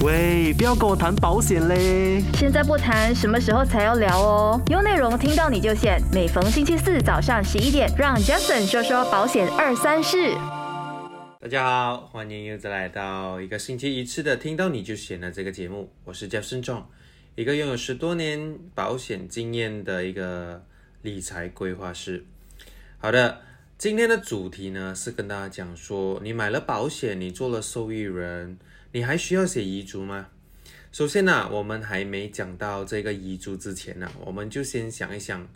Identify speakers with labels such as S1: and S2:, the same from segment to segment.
S1: 喂，不要跟我谈保险嘞！
S2: 现在不谈，什么时候才要聊哦？有内容听到你就选。每逢星期四早上十一点，让 Jason 说说保险二三事。
S3: 大家好，欢迎又再来到一个星期一次的听到你就选的这个节目，我是 Jason 仲，一个拥有十多年保险经验的一个理财规划师。好的，今天的主题呢是跟大家讲说，你买了保险，你做了受益人。你还需要写遗嘱吗？首先呢，我们还没讲到这个遗嘱之前呢，我们就先想一想，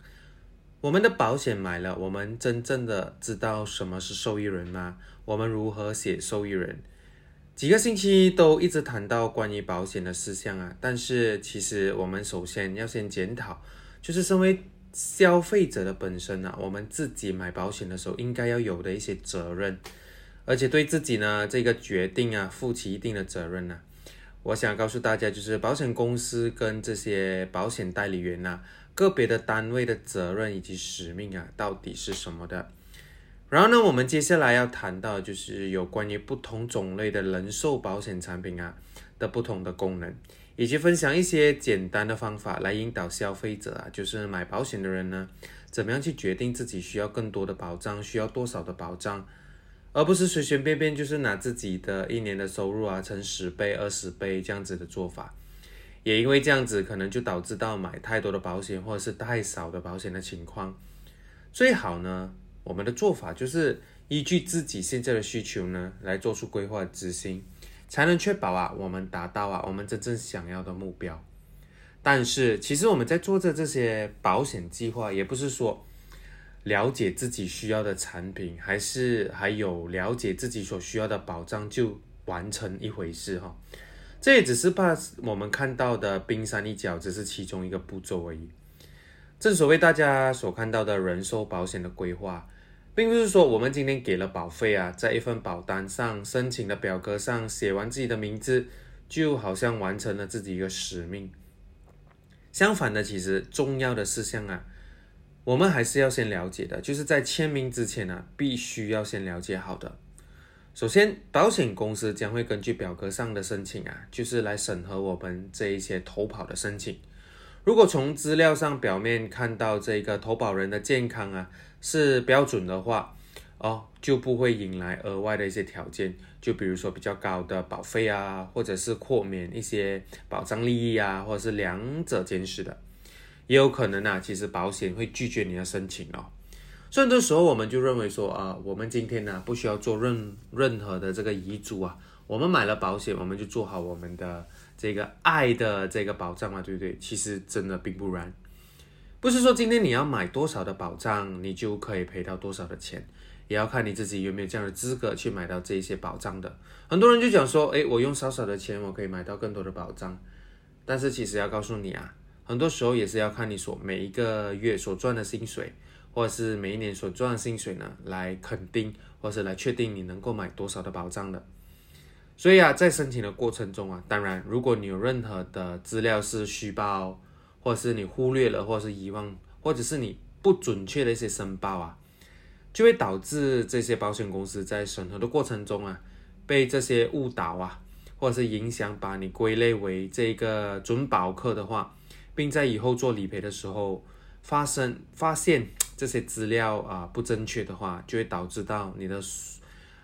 S3: 我们的保险买了，我们真正的知道什么是受益人吗？我们如何写受益人？几个星期都一直谈到关于保险的事项啊，但是其实我们首先要先检讨，就是身为消费者的本身啊，我们自己买保险的时候应该要有的一些责任。而且对自己呢这个决定啊负起一定的责任呢。我想告诉大家，就是保险公司跟这些保险代理员呐，个别的单位的责任以及使命啊，到底是什么的？然后呢，我们接下来要谈到就是有关于不同种类的人寿保险产品啊的不同的功能，以及分享一些简单的方法来引导消费者啊，就是买保险的人呢，怎么样去决定自己需要更多的保障，需要多少的保障。而不是随随便便就是拿自己的一年的收入啊乘十倍、二十倍这样子的做法，也因为这样子可能就导致到买太多的保险或者是太少的保险的情况。最好呢，我们的做法就是依据自己现在的需求呢来做出规划执行，才能确保啊我们达到啊我们真正想要的目标。但是其实我们在做着这些保险计划，也不是说。了解自己需要的产品，还是还有了解自己所需要的保障就完成一回事哈。这也只是把我们看到的冰山一角，只是其中一个步骤而已。正所谓大家所看到的人寿保险的规划，并不是说我们今天给了保费啊，在一份保单上申请的表格上写完自己的名字，就好像完成了自己一个使命。相反的，其实重要的事项啊。我们还是要先了解的，就是在签名之前呢，必须要先了解好的。首先，保险公司将会根据表格上的申请啊，就是来审核我们这一些投保的申请。如果从资料上表面看到这个投保人的健康啊是标准的话，哦，就不会引来额外的一些条件，就比如说比较高的保费啊，或者是豁免一些保障利益啊，或者是两者兼施的。也有可能啊，其实保险会拒绝你的申请哦。所以这时候我们就认为说啊，我们今天呢不需要做任任何的这个遗嘱啊，我们买了保险，我们就做好我们的这个爱的这个保障嘛，对不对？其实真的并不然，不是说今天你要买多少的保障，你就可以赔到多少的钱，也要看你自己有没有这样的资格去买到这些保障的。很多人就讲说，诶，我用少少的钱，我可以买到更多的保障，但是其实要告诉你啊。很多时候也是要看你所每一个月所赚的薪水，或者是每一年所赚的薪水呢，来肯定或是来确定你能够买多少的保障的。所以啊，在申请的过程中啊，当然如果你有任何的资料是虚报，或者是你忽略了，或者是遗忘，或者是你不准确的一些申报啊，就会导致这些保险公司在审核的过程中啊，被这些误导啊，或者是影响把你归类为这个准保客的话。并在以后做理赔的时候发生发现 这些资料啊不正确的话，就会导致到你的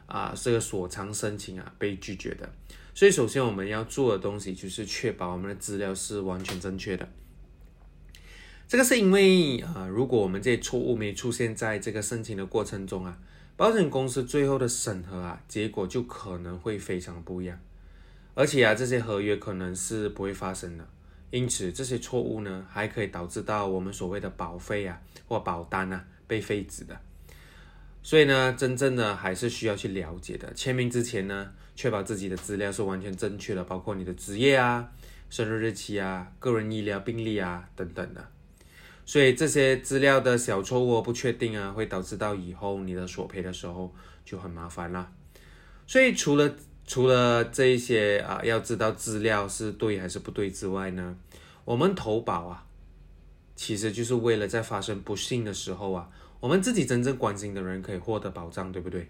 S3: 啊这个所偿申请啊被拒绝的。所以首先我们要做的东西就是确保我们的资料是完全正确的。这个是因为啊，如果我们这些错误没出现在这个申请的过程中啊，保险公司最后的审核啊结果就可能会非常不一样，而且啊这些合约可能是不会发生的。因此，这些错误呢，还可以导致到我们所谓的保费啊或保单啊被废止的。所以呢，真正的还是需要去了解的。签名之前呢，确保自己的资料是完全正确的，包括你的职业啊、生日日期啊、个人医疗病历啊等等的。所以这些资料的小错误不确定啊，会导致到以后你的索赔的时候就很麻烦了。所以除了除了这一些啊，要知道资料是对还是不对之外呢，我们投保啊，其实就是为了在发生不幸的时候啊，我们自己真正关心的人可以获得保障，对不对？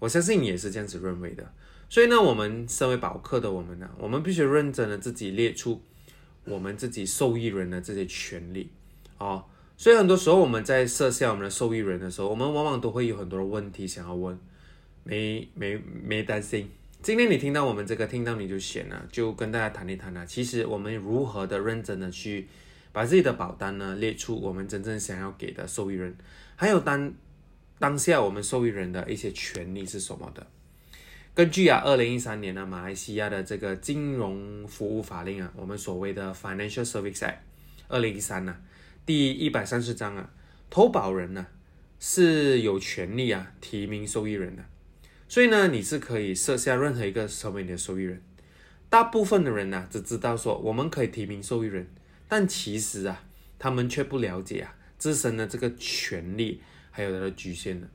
S3: 我相信你也是这样子认为的。所以呢，我们身为保客的我们呢，我们必须认真的自己列出我们自己受益人的这些权利哦。所以很多时候我们在设下我们的受益人的时候，我们往往都会有很多的问题想要问，没没没担心。今天你听到我们这个，听到你就选了，就跟大家谈一谈啊。其实我们如何的认真的去把自己的保单呢列出我们真正想要给的受益人，还有当当下我们受益人的一些权利是什么的。根据啊，二零一三年呢，马来西亚的这个金融服务法令啊，我们所谓的 Financial Service Act，二零一三呢，第一百三十章啊，投保人呢是有权利啊提名受益人的。所以呢，你是可以设下任何一个成为你的受益人。大部分的人呢，只知道说我们可以提名受益人，但其实啊，他们却不了解啊自身的这个权利还有它的局限呢。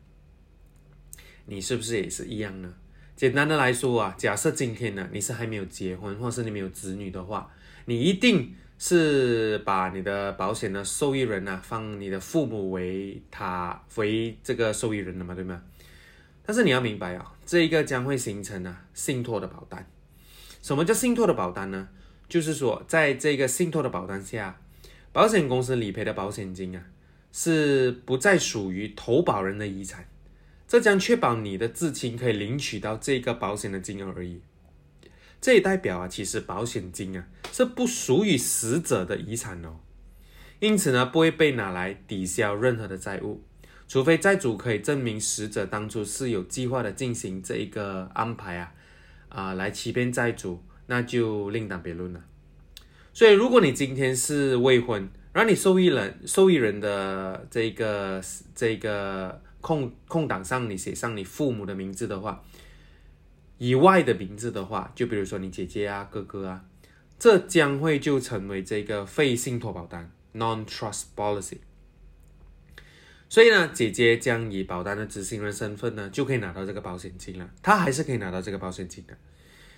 S3: 你是不是也是一样呢？简单的来说啊，假设今天呢你是还没有结婚，或是你没有子女的话，你一定是把你的保险的受益人呢放你的父母为他为这个受益人的嘛，对吗？但是你要明白啊，这一个将会形成啊信托的保单。什么叫信托的保单呢？就是说，在这个信托的保单下，保险公司理赔的保险金啊，是不再属于投保人的遗产，这将确保你的至亲可以领取到这个保险的金额而已。这也代表啊，其实保险金啊是不属于死者的遗产哦，因此呢，不会被拿来抵消任何的债务。除非债主可以证明死者当初是有计划的进行这一个安排啊，啊，来欺骗债主，那就另当别论了。所以，如果你今天是未婚，让你受益人受益人的这个这个空空档上你写上你父母的名字的话，以外的名字的话，就比如说你姐姐啊、哥哥啊，这将会就成为这个非信托保单 （non-trust policy）。所以呢，姐姐将以保单的执行人身份呢，就可以拿到这个保险金了。她还是可以拿到这个保险金的，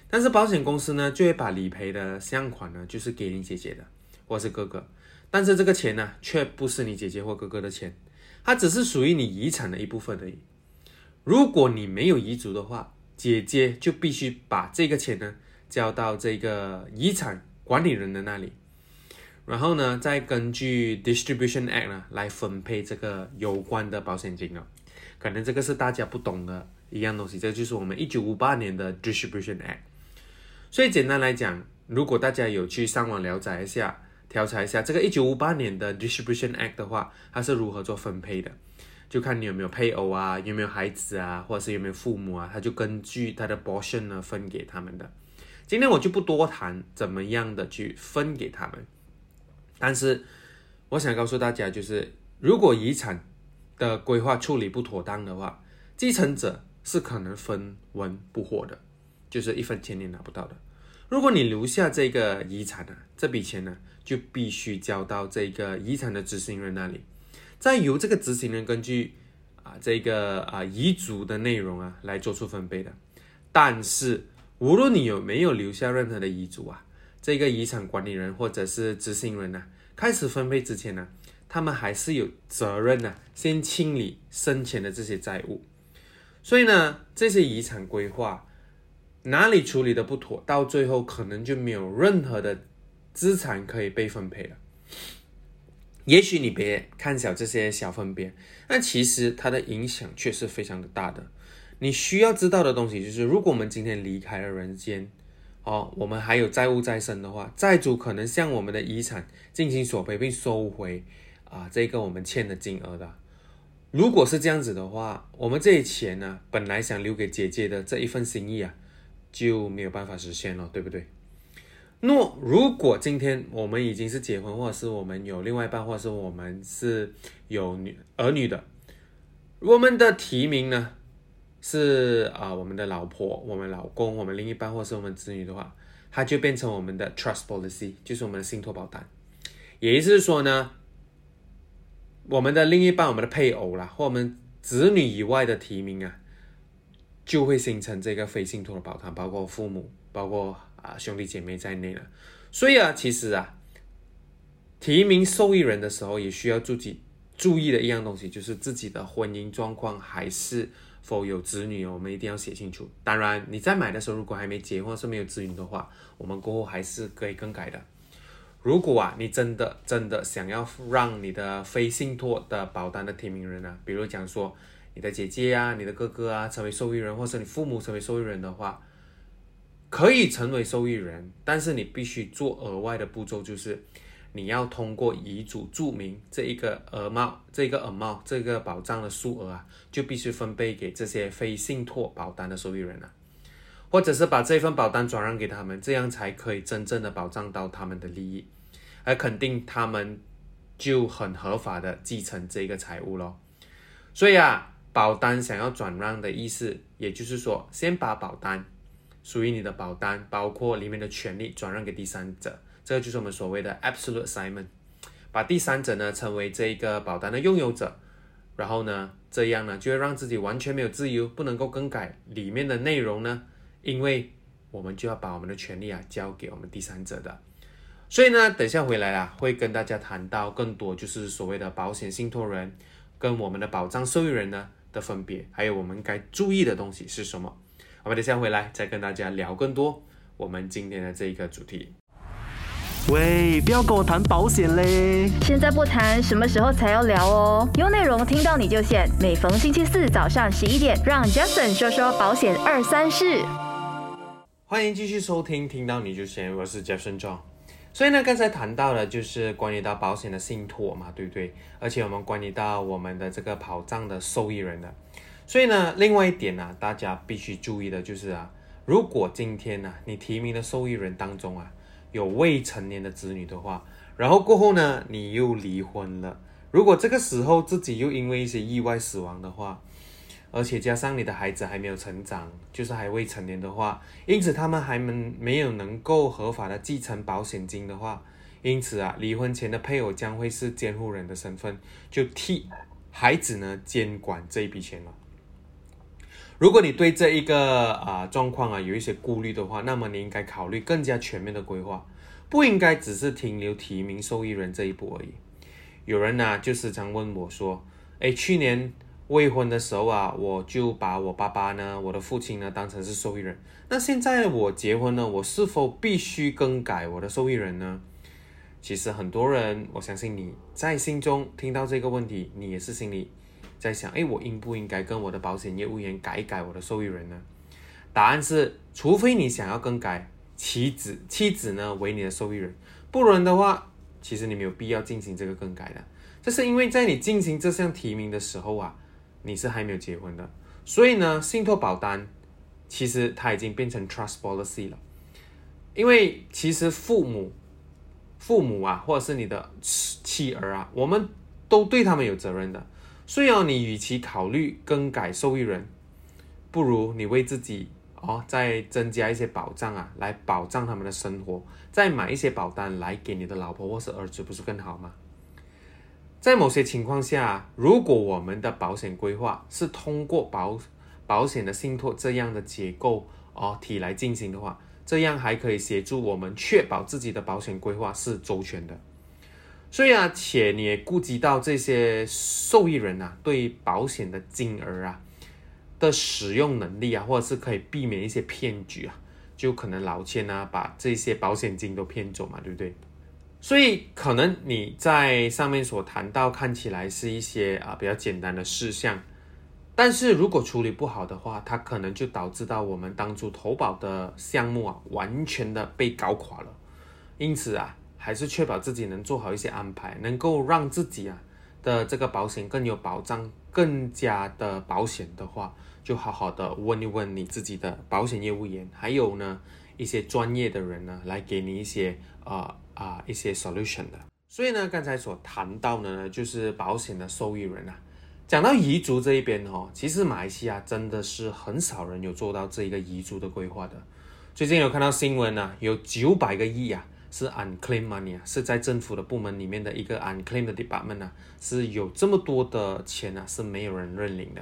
S3: 但是保险公司呢，就会把理赔的项款呢，就是给你姐姐的，或是哥哥。但是这个钱呢，却不是你姐姐或哥哥的钱，它只是属于你遗产的一部分而已。如果你没有遗嘱的话，姐姐就必须把这个钱呢，交到这个遗产管理人的那里。然后呢，再根据 Distribution Act 呢来分配这个有关的保险金哦。可能这个是大家不懂的一样东西，这就是我们一九五八年的 Distribution Act。所以简单来讲，如果大家有去上网了解一下、调查一下这个一九五八年的 Distribution Act 的话，它是如何做分配的，就看你有没有配偶啊，有没有孩子啊，或者是有没有父母啊，它就根据他的 portion 呢分给他们的。今天我就不多谈怎么样的去分给他们。但是，我想告诉大家，就是如果遗产的规划处理不妥当的话，继承者是可能分文不获的，就是一分钱也拿不到的。如果你留下这个遗产呢，这笔钱呢就必须交到这个遗产的执行人那里，再由这个执行人根据啊这个啊遗嘱的内容啊来做出分配的。但是，无论你有没有留下任何的遗嘱啊。这个遗产管理人或者是执行人呢，开始分配之前呢，他们还是有责任呢，先清理生前的这些债务。所以呢，这些遗产规划哪里处理的不妥，到最后可能就没有任何的资产可以被分配了。也许你别看小这些小分别，那其实它的影响却是非常的大的。你需要知道的东西就是，如果我们今天离开了人间。哦，我们还有债务在身的话，债主可能向我们的遗产进行索赔并收回啊，这个我们欠的金额的。如果是这样子的话，我们这些钱呢，本来想留给姐姐的这一份心意啊，就没有办法实现了，对不对？那如果今天我们已经是结婚，或者是我们有另外一半，或者是我们是有女儿女的，我们的提名呢？是啊，我们的老婆、我们老公、我们另一半，或是我们子女的话，它就变成我们的 trust policy，就是我们的信托保单。也就是说呢，我们的另一半、我们的配偶啦，或我们子女以外的提名啊，就会形成这个非信托的保单，包括父母、包括啊兄弟姐妹在内了。所以啊，其实啊，提名受益人的时候，也需要注意注意的一样东西，就是自己的婚姻状况还是。否有子女，我们一定要写清楚。当然，你在买的时候如果还没结婚是没有子女的话，我们过后还是可以更改的。如果啊，你真的真的想要让你的非信托的保单的提名人啊，比如讲说你的姐姐啊、你的哥哥啊成为受益人，或是你父母成为受益人的话，可以成为受益人，但是你必须做额外的步骤，就是你要通过遗嘱注明这一个额帽、这个额帽、这个保障的数额啊，就必须分配给这些非信托保单的受益人啊。或者是把这份保单转让给他们，这样才可以真正的保障到他们的利益，而肯定他们就很合法的继承这个财物咯。所以啊，保单想要转让的意思，也就是说，先把保单属于你的保单，包括里面的权利转让给第三者，这就是我们所谓的 absolute assignment，把第三者呢成为这一个保单的拥有者，然后呢，这样呢就会让自己完全没有自由，不能够更改里面的内容呢。因为我们就要把我们的权利啊交给我们第三者的，所以呢，等下回来啊，会跟大家谈到更多，就是所谓的保险信托人跟我们的保障受益人呢的分别，还有我们该注意的东西是什么。我们等下回来再跟大家聊更多我们今天的这一个主题。
S1: 喂，不要跟我谈保险嘞！
S2: 现在不谈，什么时候才要聊哦？有内容听到你就现，每逢星期四早上十一点，让 Jason 说说保险二三事。
S3: 欢迎继续收听，听到你就先，我是 Jason John。所以呢，刚才谈到了就是关于到保险的信托嘛，对不对？而且我们关于到我们的这个保障的受益人的。所以呢，另外一点呢，大家必须注意的就是啊，如果今天呢，你提名的受益人当中啊，有未成年的子女的话，然后过后呢，你又离婚了，如果这个时候自己又因为一些意外死亡的话，而且加上你的孩子还没有成长，就是还未成年的话，因此他们还没没有能够合法的继承保险金的话，因此啊，离婚前的配偶将会是监护人的身份，就替孩子呢监管这一笔钱了。如果你对这一个啊状况啊有一些顾虑的话，那么你应该考虑更加全面的规划，不应该只是停留提名受益人这一步而已。有人呢就时常问我说：“哎，去年。”未婚的时候啊，我就把我爸爸呢，我的父亲呢当成是受益人。那现在我结婚了，我是否必须更改我的受益人呢？其实很多人，我相信你在心中听到这个问题，你也是心里在想：哎，我应不应该跟我的保险业务员改一改我的受益人呢？答案是，除非你想要更改妻子，妻子呢为你的受益人，不然的话，其实你没有必要进行这个更改的。这是因为在你进行这项提名的时候啊。你是还没有结婚的，所以呢，信托保单其实它已经变成 trust policy 了。因为其实父母、父母啊，或者是你的妻儿啊，我们都对他们有责任的。所以啊，你与其考虑更改受益人，不如你为自己哦再增加一些保障啊，来保障他们的生活，再买一些保单来给你的老婆或是儿子，不是更好吗？在某些情况下，如果我们的保险规划是通过保保险的信托这样的结构哦体来进行的话，这样还可以协助我们确保自己的保险规划是周全的。所以啊，且你也顾及到这些受益人啊对保险的金额啊的使用能力啊，或者是可以避免一些骗局啊，就可能老千啊把这些保险金都骗走嘛，对不对？所以可能你在上面所谈到看起来是一些啊比较简单的事项，但是如果处理不好的话，它可能就导致到我们当初投保的项目啊完全的被搞垮了。因此啊，还是确保自己能做好一些安排，能够让自己啊的这个保险更有保障，更加的保险的话，就好好的问一问你自己的保险业务员，还有呢一些专业的人呢来给你一些啊。啊，一些 solution 的，所以呢，刚才所谈到的呢，就是保险的受益人啊。讲到遗嘱这一边哦，其实马来西亚真的是很少人有做到这一个遗嘱的规划的。最近有看到新闻呢，有九百个亿啊，是 unclaimed money 啊，是在政府的部门里面的一个 unclaimed department 啊，是有这么多的钱啊，是没有人认领的。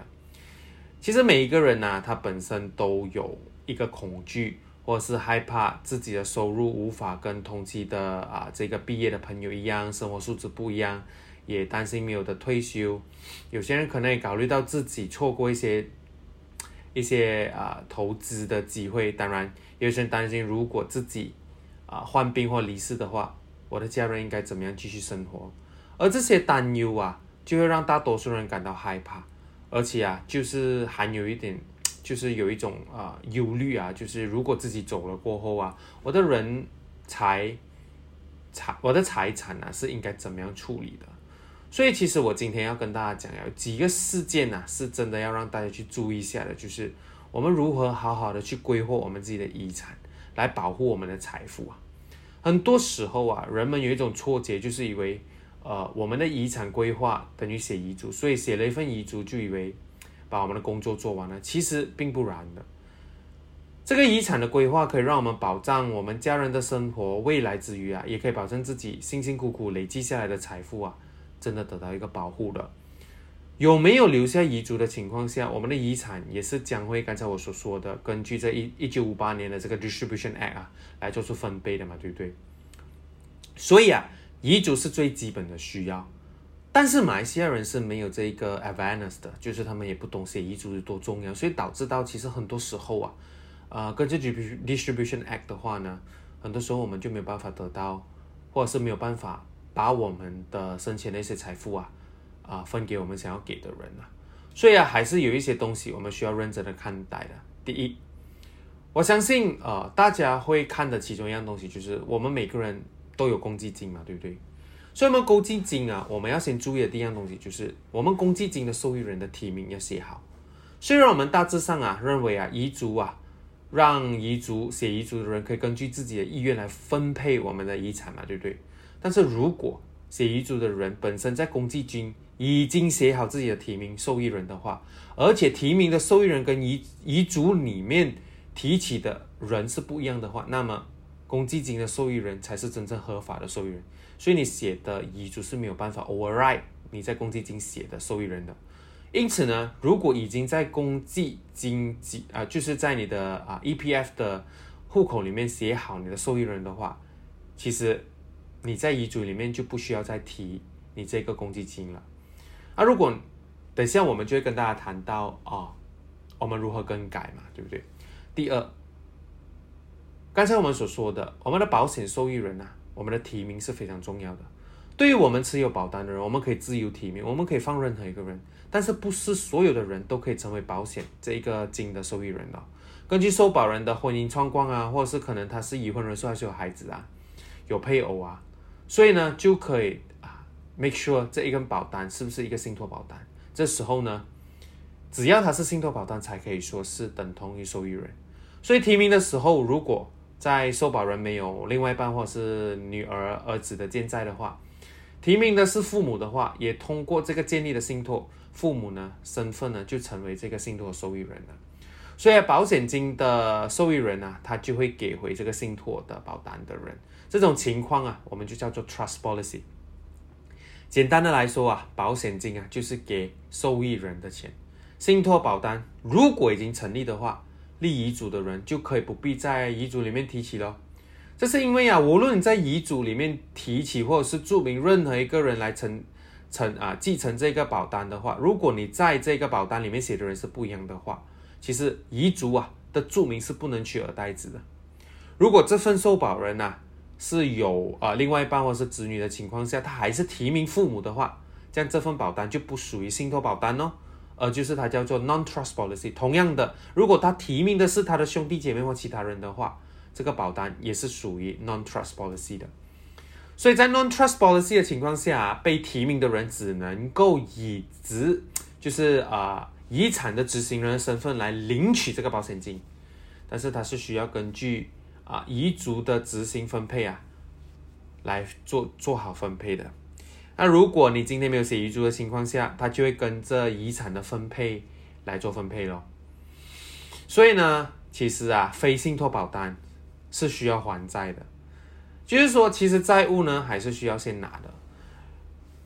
S3: 其实每一个人呢，他本身都有一个恐惧。或者是害怕自己的收入无法跟同期的啊这个毕业的朋友一样，生活素质不一样，也担心没有的退休。有些人可能也考虑到自己错过一些一些啊投资的机会。当然，有些人担心，如果自己啊患病或离世的话，我的家人应该怎么样继续生活？而这些担忧啊，就会让大多数人感到害怕，而且啊，就是还有一点，就是有一种啊忧虑啊，就是如果自己走了过后啊，我的人财财我的财产啊是应该怎么样处理的？所以，其实我今天要跟大家讲，有几个事件呢，是真的要让大家去注意一下的，就是我们如何好好的去规划我们自己的遗产，来保护我们的财富啊。很多时候啊，人们有一种错觉，就是以为，呃，我们的遗产规划等于写遗嘱，所以写了一份遗嘱就以为把我们的工作做完了，其实并不然的。这个遗产的规划可以让我们保障我们家人的生活未来之余啊，也可以保证自己辛辛苦苦累积下来的财富啊。真的得到一个保护了。有没有留下遗嘱的情况下，我们的遗产也是将会刚才我所说的，根据这一一九五八年的这个 Distribution Act 啊，来做出分配的嘛，对不对？所以啊，遗嘱是最基本的需要。但是马来西亚人是没有这个 awareness 的，就是他们也不懂写遗嘱有多重要，所以导致到其实很多时候啊，呃，根据 Distribution Act 的话呢，很多时候我们就没有办法得到，或者是没有办法。把我们的生前的一些财富啊，啊分给我们想要给的人啊，所以啊，还是有一些东西我们需要认真的看待的。第一，我相信呃大家会看的其中一样东西就是我们每个人都有公积金嘛，对不对？所以我们公积金啊，我们要先注意的第一样东西就是我们公积金的受益人的提名要写好。虽然我们大致上啊认为啊遗嘱啊，让遗嘱写遗嘱的人可以根据自己的意愿来分配我们的遗产嘛，对不对？但是如果写遗嘱的人本身在公积金已经写好自己的提名受益人的话，而且提名的受益人跟遗遗嘱里面提起的人是不一样的话，那么公积金的受益人才是真正合法的受益人。所以你写的遗嘱是没有办法 override 你在公积金写的受益人的。因此呢，如果已经在公积金记啊，就是在你的啊 EPF 的户口里面写好你的受益人的话，其实。你在遗嘱里面就不需要再提你这个公积金了。那如果等下我们就会跟大家谈到啊，我们如何更改嘛，对不对？第二，刚才我们所说的，我们的保险受益人啊，我们的提名是非常重要的。对于我们持有保单的人，我们可以自由提名，我们可以放任何一个人，但是不是所有的人都可以成为保险这一个金的受益人的。根据受保人的婚姻状况啊，或者是可能他是已婚人士还是有孩子啊，有配偶啊。所以呢，就可以啊，make sure 这一根保单是不是一个信托保单？这时候呢，只要它是信托保单，才可以说是等同于受益人。所以提名的时候，如果在受保人没有另外一半或者是女儿、儿子的健在的话，提名的是父母的话，也通过这个建立的信托，父母呢身份呢就成为这个信托受益人了。所以保险金的受益人呢，他就会给回这个信托的保单的人。这种情况啊，我们就叫做 trust policy。简单的来说啊，保险金啊就是给受益人的钱。信托保单如果已经成立的话，立遗嘱的人就可以不必在遗嘱里面提起了。这是因为啊，无论你在遗嘱里面提起，或者是注明任何一个人来承承啊继承这个保单的话，如果你在这个保单里面写的人是不一样的话，其实遗嘱啊的注明是不能取而代之的。如果这份受保人呐，是有呃另外一半或是子女的情况下，他还是提名父母的话，这样这份保单就不属于信托保单哦，呃就是它叫做 non-trust policy。同样的，如果他提名的是他的兄弟姐妹或其他人的话，这个保单也是属于 non-trust policy 的。所以在 non-trust policy 的情况下，被提名的人只能够以执就是啊遗产的执行人的身份来领取这个保险金，但是他是需要根据。啊，遗嘱的执行分配啊，来做做好分配的。那如果你今天没有写遗嘱的情况下，它就会跟着遗产的分配来做分配咯。所以呢，其实啊，非信托保单是需要还债的，就是说，其实债务呢还是需要先拿的。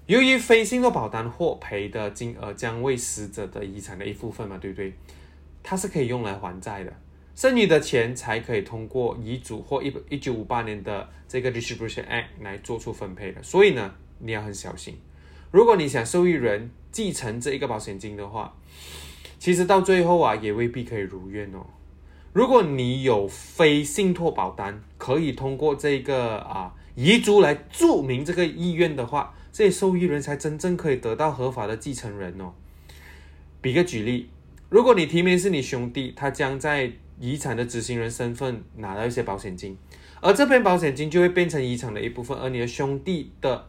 S3: 由于非信托保单获赔的金额将为死者的遗产的一部分嘛，对不对？它是可以用来还债的。剩余的钱才可以通过遗嘱或一一九五八年的这个 Distribution Act 来做出分配的。所以呢，你要很小心。如果你想受益人继承这一个保险金的话，其实到最后啊，也未必可以如愿哦。如果你有非信托保单，可以通过这个啊遗嘱来注明这个意愿的话，这些受益人才真正可以得到合法的继承人哦。比个举例，如果你提名是你兄弟，他将在遗产的执行人身份拿到一些保险金，而这边保险金就会变成遗产的一部分，而你的兄弟的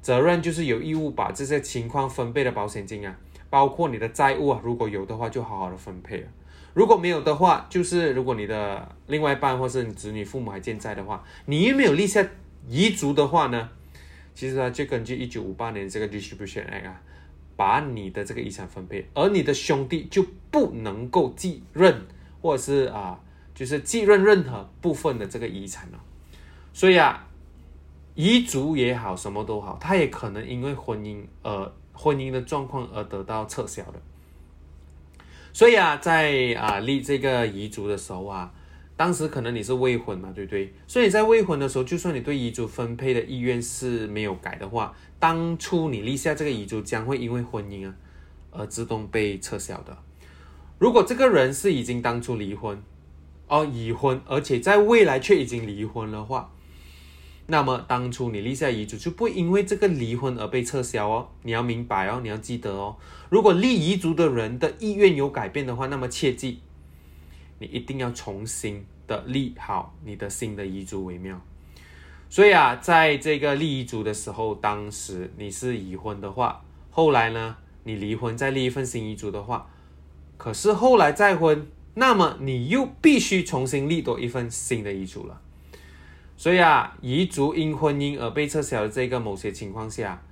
S3: 责任就是有义务把这些情况分配的保险金啊，包括你的债务啊，如果有的话就好好的分配了；如果没有的话，就是如果你的另外一半或是你子女父母还健在的话，你又没有立下遗嘱的话呢，其实啊就根据一九五八年这个 Distribution Act 啊，把你的这个遗产分配，而你的兄弟就不能够继任。或者是啊，就是继任任何部分的这个遗产哦，所以啊，遗嘱也好，什么都好，它也可能因为婚姻而婚姻的状况而得到撤销的。所以啊，在啊立这个遗嘱的时候啊，当时可能你是未婚嘛，对不对？所以在未婚的时候，就算你对遗嘱分配的意愿是没有改的话，当初你立下这个遗嘱将会因为婚姻啊而自动被撤销的。如果这个人是已经当初离婚，哦已婚，而且在未来却已经离婚的话，那么当初你立下遗嘱就不因为这个离婚而被撤销哦。你要明白哦，你要记得哦。如果立遗嘱的人的意愿有改变的话，那么切记，你一定要重新的立好你的新的遗嘱为妙。所以啊，在这个立遗嘱的时候，当时你是已婚的话，后来呢，你离婚再立一份新遗嘱的话。可是后来再婚，那么你又必须重新立多一份新的遗嘱了。所以啊，遗嘱因婚姻而被撤销的这个某些情况下，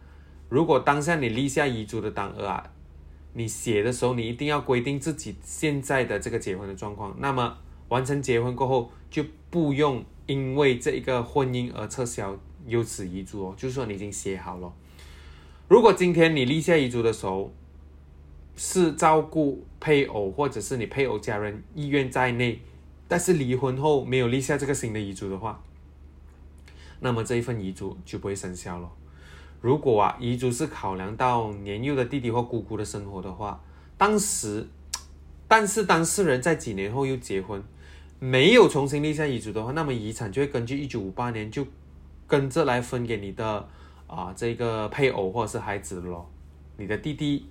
S3: 如果当下你立下遗嘱的当儿啊，你写的时候你一定要规定自己现在的这个结婚的状况。那么完成结婚过后，就不用因为这一个婚姻而撤销有此遗嘱哦，就是说你已经写好了。如果今天你立下遗嘱的时候，是照顾配偶或者是你配偶家人意愿在内，但是离婚后没有立下这个新的遗嘱的话，那么这一份遗嘱就不会生效了。如果啊遗嘱是考量到年幼的弟弟或姑姑的生活的话，当时，但是当事人在几年后又结婚，没有重新立下遗嘱的话，那么遗产就会根据一九五八年就跟着来分给你的啊这个配偶或者是孩子了，你的弟弟。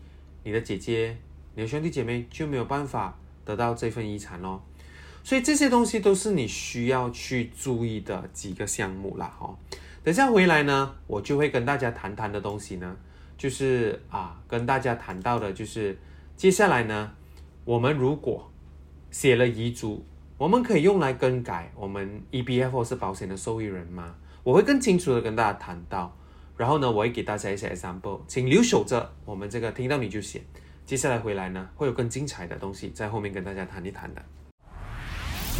S3: 你的姐姐、你的兄弟姐妹就没有办法得到这份遗产咯。所以这些东西都是你需要去注意的几个项目啦，哈。等下回来呢，我就会跟大家谈谈的东西呢，就是啊，跟大家谈到的就是接下来呢，我们如果写了遗嘱，我们可以用来更改我们 E B F 或是保险的受益人吗？我会更清楚的跟大家谈到。然后呢，我会给大家一些 example，请留守着我们这个听到你就写。接下来回来呢，会有更精彩的东西在后面跟大家谈一谈的。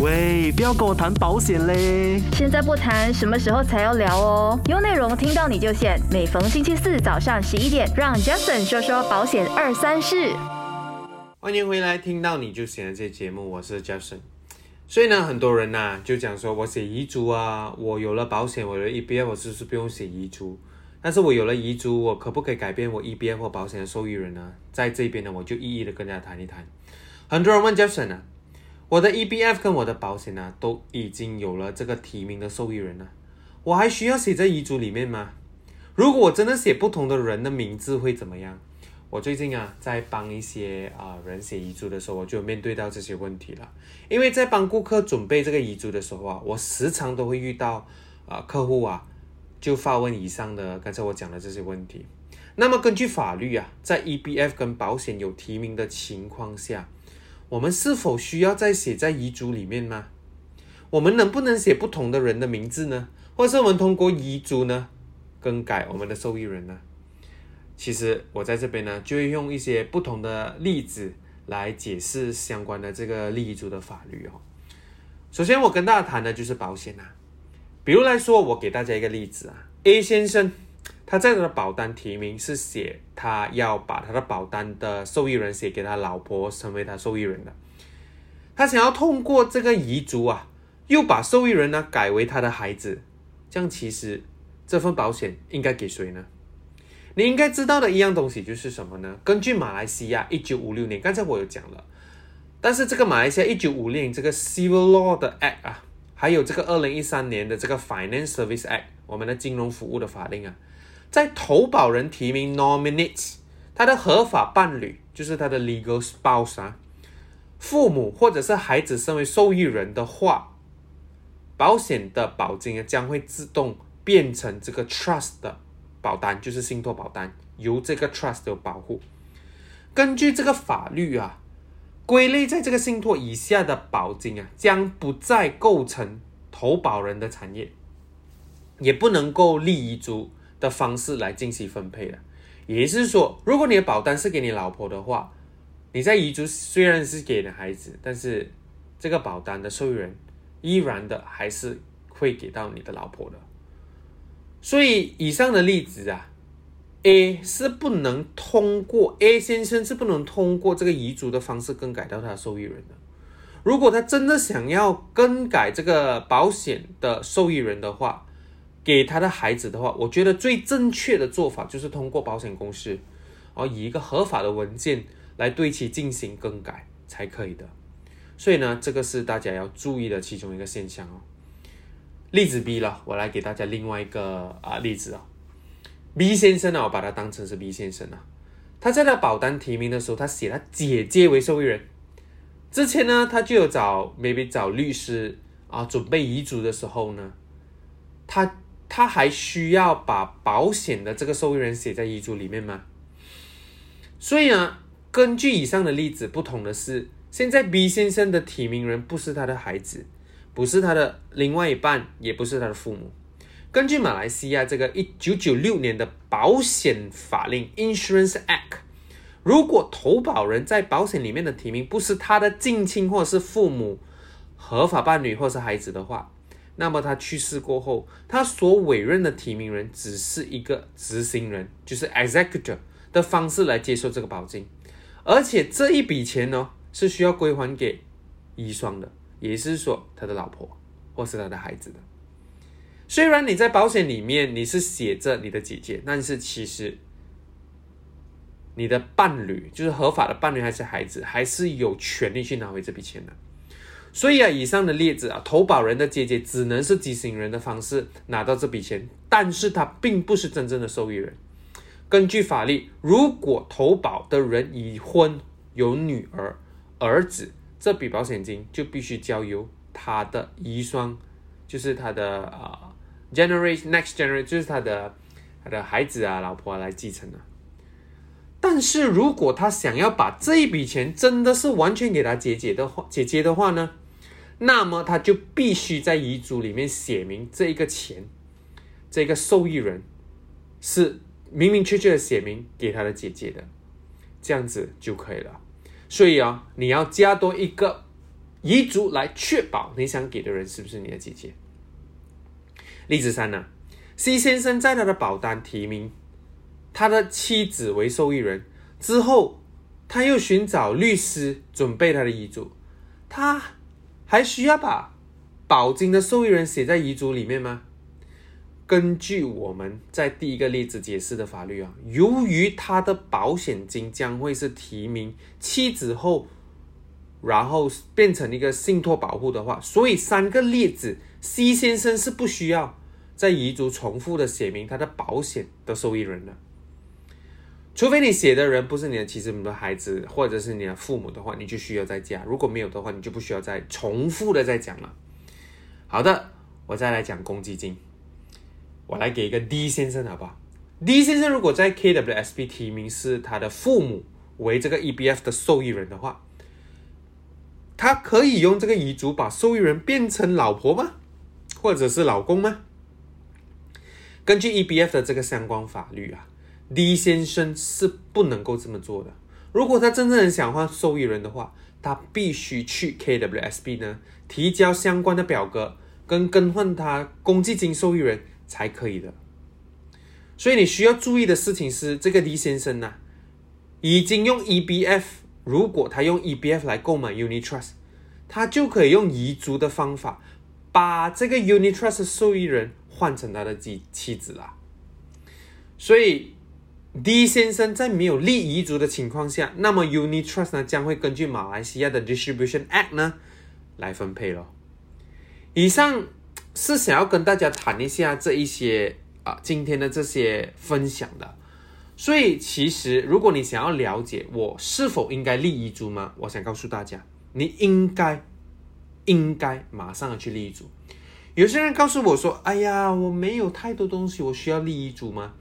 S1: 喂，不要跟我谈保险嘞！
S2: 现在不谈，什么时候才要聊哦？有内容听到你就写。每逢星期四早上十一点，让 Justin 说说保险二三事。
S3: 欢迎回来，听到你就写的这节目，我是 Justin。所以呢，很多人呐就讲说，我写遗嘱啊，我有了保险，我的 EBF 我是不是不用写遗嘱？但是我有了遗嘱，我可不可以改变我 EBF 或保险的受益人呢？在这边呢，我就一一的跟大家谈一谈。很多人问 Jason 啊，我的 EBF 跟我的保险呢，都已经有了这个提名的受益人了，我还需要写在遗嘱里面吗？如果我真的写不同的人的名字会怎么样？我最近啊，在帮一些啊人写遗嘱的时候，我就面对到这些问题了。因为在帮顾客准备这个遗嘱的时候啊，我时常都会遇到啊客户啊。就发问以上的刚才我讲的这些问题。那么根据法律啊，在 EBF 跟保险有提名的情况下，我们是否需要再写在遗嘱里面吗？我们能不能写不同的人的名字呢？或是我们通过遗嘱呢更改我们的受益人呢？其实我在这边呢，就会用一些不同的例子来解释相关的这个立遗嘱的法律哦。首先我跟大家谈的就是保险啊。比如来说，我给大家一个例子啊，A 先生他在他的保单提名是写他要把他的保单的受益人写给他老婆成为他受益人的，他想要通过这个遗嘱啊，又把受益人呢改为他的孩子，这样其实这份保险应该给谁呢你应该知道的一样东西就是什么呢？根据马来西亚一九五六年，刚才我有讲了，但是这个马来西亚一九五六年这个 Civil Law 的 Act 啊，还有这个二零一三年的这个 Finance Service Act，我们的金融服务的法令啊，在投保人提名 nominates 他的合法伴侣，就是他的 legal spouse 啊，父母或者是孩子身为受益人的话，保险的保金啊将会自动变成这个 trust 的保单，就是信托保单，由这个 trust 有保护。根据这个法律啊，归类在这个信托以下的保金啊，将不再构成投保人的产业，也不能够立遗嘱的方式来进行分配的。也就是说，如果你的保单是给你老婆的话，你在遗嘱虽然是给了孩子，但是这个保单的受益人依然的还是会给到你的老婆的。所以以上的例子啊，A 是不能通过 A 先生是不能通过这个遗嘱的方式更改到他的受益人的。如果他真的想要更改这个保险的受益人的话，给他的孩子的话，我觉得最正确的做法就是通过保险公司，哦，以一个合法的文件来对其进行更改才可以的。所以呢，这个是大家要注意的其中一个现象哦。例子 B 了，我来给大家另外一个啊例子啊。B 先生呢，我把他当成是 B 先生啊。他在他保单提名的时候，他写他姐姐为受益人。之前呢，他就有找 maybe 找律师啊，准备遗嘱的时候呢，他他还需要把保险的这个受益人写在遗嘱里面吗？所以呢，根据以上的例子，不同的是，现在 B 先生的提名人不是他的孩子。不是他的另外一半，也不是他的父母。根据马来西亚这个一九九六年的保险法令 （Insurance Act），如果投保人在保险里面的提名不是他的近亲或者是父母、合法伴侣或是孩子的话，那么他去世过后，他所委任的提名人只是一个执行人，就是 executor 的方式来接受这个保金，而且这一笔钱呢是需要归还给遗孀的。也是说他的老婆或是他的孩子的。虽然你在保险里面你是写着你的姐姐，但是其实你的伴侣就是合法的伴侣还是孩子，还是有权利去拿回这笔钱的。所以啊，以上的例子啊，投保人的姐姐只能是执行人的方式拿到这笔钱，但是他并不是真正的受益人。根据法律，如果投保的人已婚有女儿、儿子。这笔保险金就必须交由他的遗孀，就是他的啊，generation next generation，就是他的他的孩子啊、老婆来继承的。但是如果他想要把这一笔钱真的是完全给他姐姐的话，姐姐的话呢，那么他就必须在遗嘱里面写明这一个钱，这个受益人是明明确确的写明给他的姐姐的，这样子就可以了。所以啊，你要加多一个遗嘱来确保你想给的人是不是你的姐姐。例子三呢，C 先生在他的保单提名他的妻子为受益人之后，他又寻找律师准备他的遗嘱，他还需要把保金的受益人写在遗嘱里面吗？根据我们在第一个例子解释的法律啊，由于他的保险金将会是提名妻子后，然后变成一个信托保护的话，所以三个例子，C 先生是不需要在遗嘱重复的写明他的保险的受益人的，除非你写的人不是你的妻子、你的孩子或者是你的父母的话，你就需要再加；如果没有的话，你就不需要再重复的再讲了。好的，我再来讲公积金。我来给一个 D 先生好不好？D 先生如果在 KWSP 提名是他的父母为这个 EBF 的受益人的话，他可以用这个遗嘱把受益人变成老婆吗？或者是老公吗？根据 EBF 的这个相关法律啊，D 先生是不能够这么做的。如果他真正想换受益人的话，他必须去 KWSB 呢提交相关的表格，跟更换他公积金受益人。才可以的，所以你需要注意的事情是，这个 D 先生呢，已经用 EBF，如果他用 EBF 来购买 Unit Trust，他就可以用遗嘱的方法，把这个 Unit Trust 受益人换成他的妻妻子啦。所以 D 先生在没有立遗嘱的情况下，那么 Unit Trust 呢将会根据马来西亚的 Distribution Act 呢来分配咯。以上是想要跟大家谈一下这一些啊今天的这些分享的。所以其实如果你想要了解我是否应该立遗嘱吗？我想告诉大家，你应该应该马上的去立遗嘱。有些人告诉我说：“哎呀，我没有太多东西，我需要立遗嘱吗？”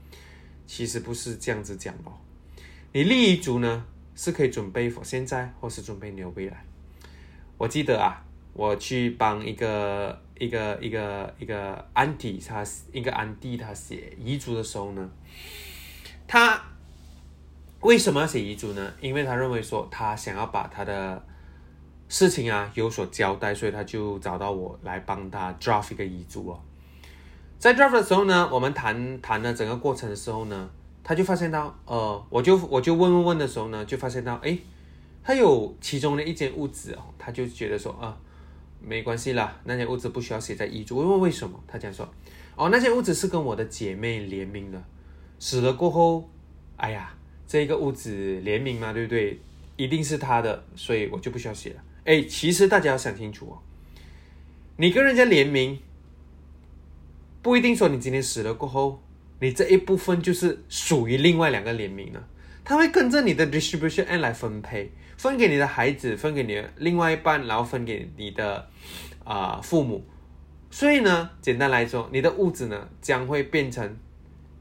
S3: 其实不是这样子讲哦。你立遗嘱呢，是可以准备现在，或是准备你的未来。我记得啊，我去帮一个一个一个一个安迪，他一个安迪他写遗嘱的时候呢，他为什么要写遗嘱呢？因为他认为说他想要把他的事情啊有所交代，所以他就找到我来帮他 draft 一个遗嘱哦。在 draft 的时候呢，我们谈谈了整个过程的时候呢，他就发现到，呃，我就我就问问问的时候呢，就发现到，哎，他有其中的一间屋子哦，他就觉得说，啊，没关系啦，那间屋子不需要写在遗嘱。我问为什么，他讲说，哦，那间屋子是跟我的姐妹联名的，死了过后，哎呀，这个屋子联名嘛，对不对？一定是他的，所以我就不需要写了。哎，其实大家要想清楚哦，你跟人家联名。不一定说你今天死了过后，你这一部分就是属于另外两个联名了，他会跟着你的 distribution and 来分配，分给你的孩子，分给你的另外一半，然后分给你的啊父母。所以呢，简单来说，你的物质呢将会变成，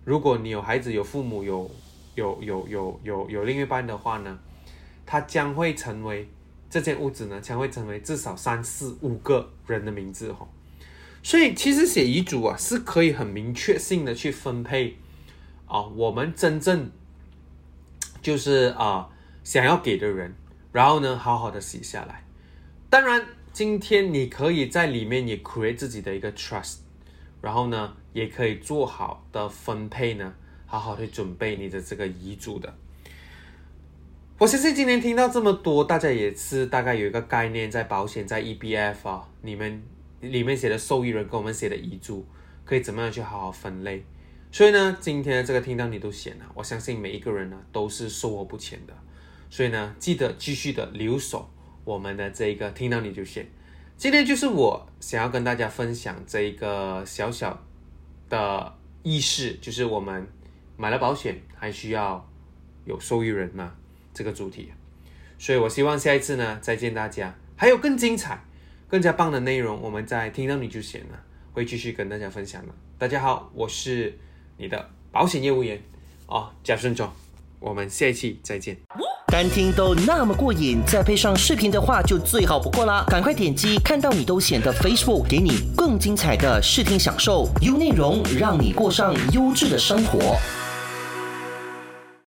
S3: 如果你有孩子、有父母、有有有有有有另一半的话呢，它将会成为这件物质呢将会成为至少三四五个人的名字哈。所以其实写遗嘱啊，是可以很明确性的去分配啊，我们真正就是啊想要给的人，然后呢，好好的写下来。当然，今天你可以在里面也 create 自己的一个 trust，然后呢，也可以做好的分配呢，好好的准备你的这个遗嘱的。我相信今天听到这么多，大家也是大概有一个概念，在保险，在 EBF 啊，你们。里面写的受益人跟我们写的遗嘱，可以怎么样去好好分类？所以呢，今天这个听到你都写了，我相信每一个人呢都是收获不浅的。所以呢，记得继续的留守我们的这一个听到你就写。今天就是我想要跟大家分享这一个小小的意识，就是我们买了保险还需要有受益人吗？这个主题。所以我希望下一次呢再见大家，还有更精彩。更加棒的内容，我们在听到你就写了，会继续跟大家分享的。大家好，我是你的保险业务员哦，贾顺总，我们下一期再见。
S4: 单听都那么过瘾，再配上视频的话就最好不过啦！赶快点击看到你都显得 Facebook，给你更精彩的视听享受，优内容让你过上优质的生活。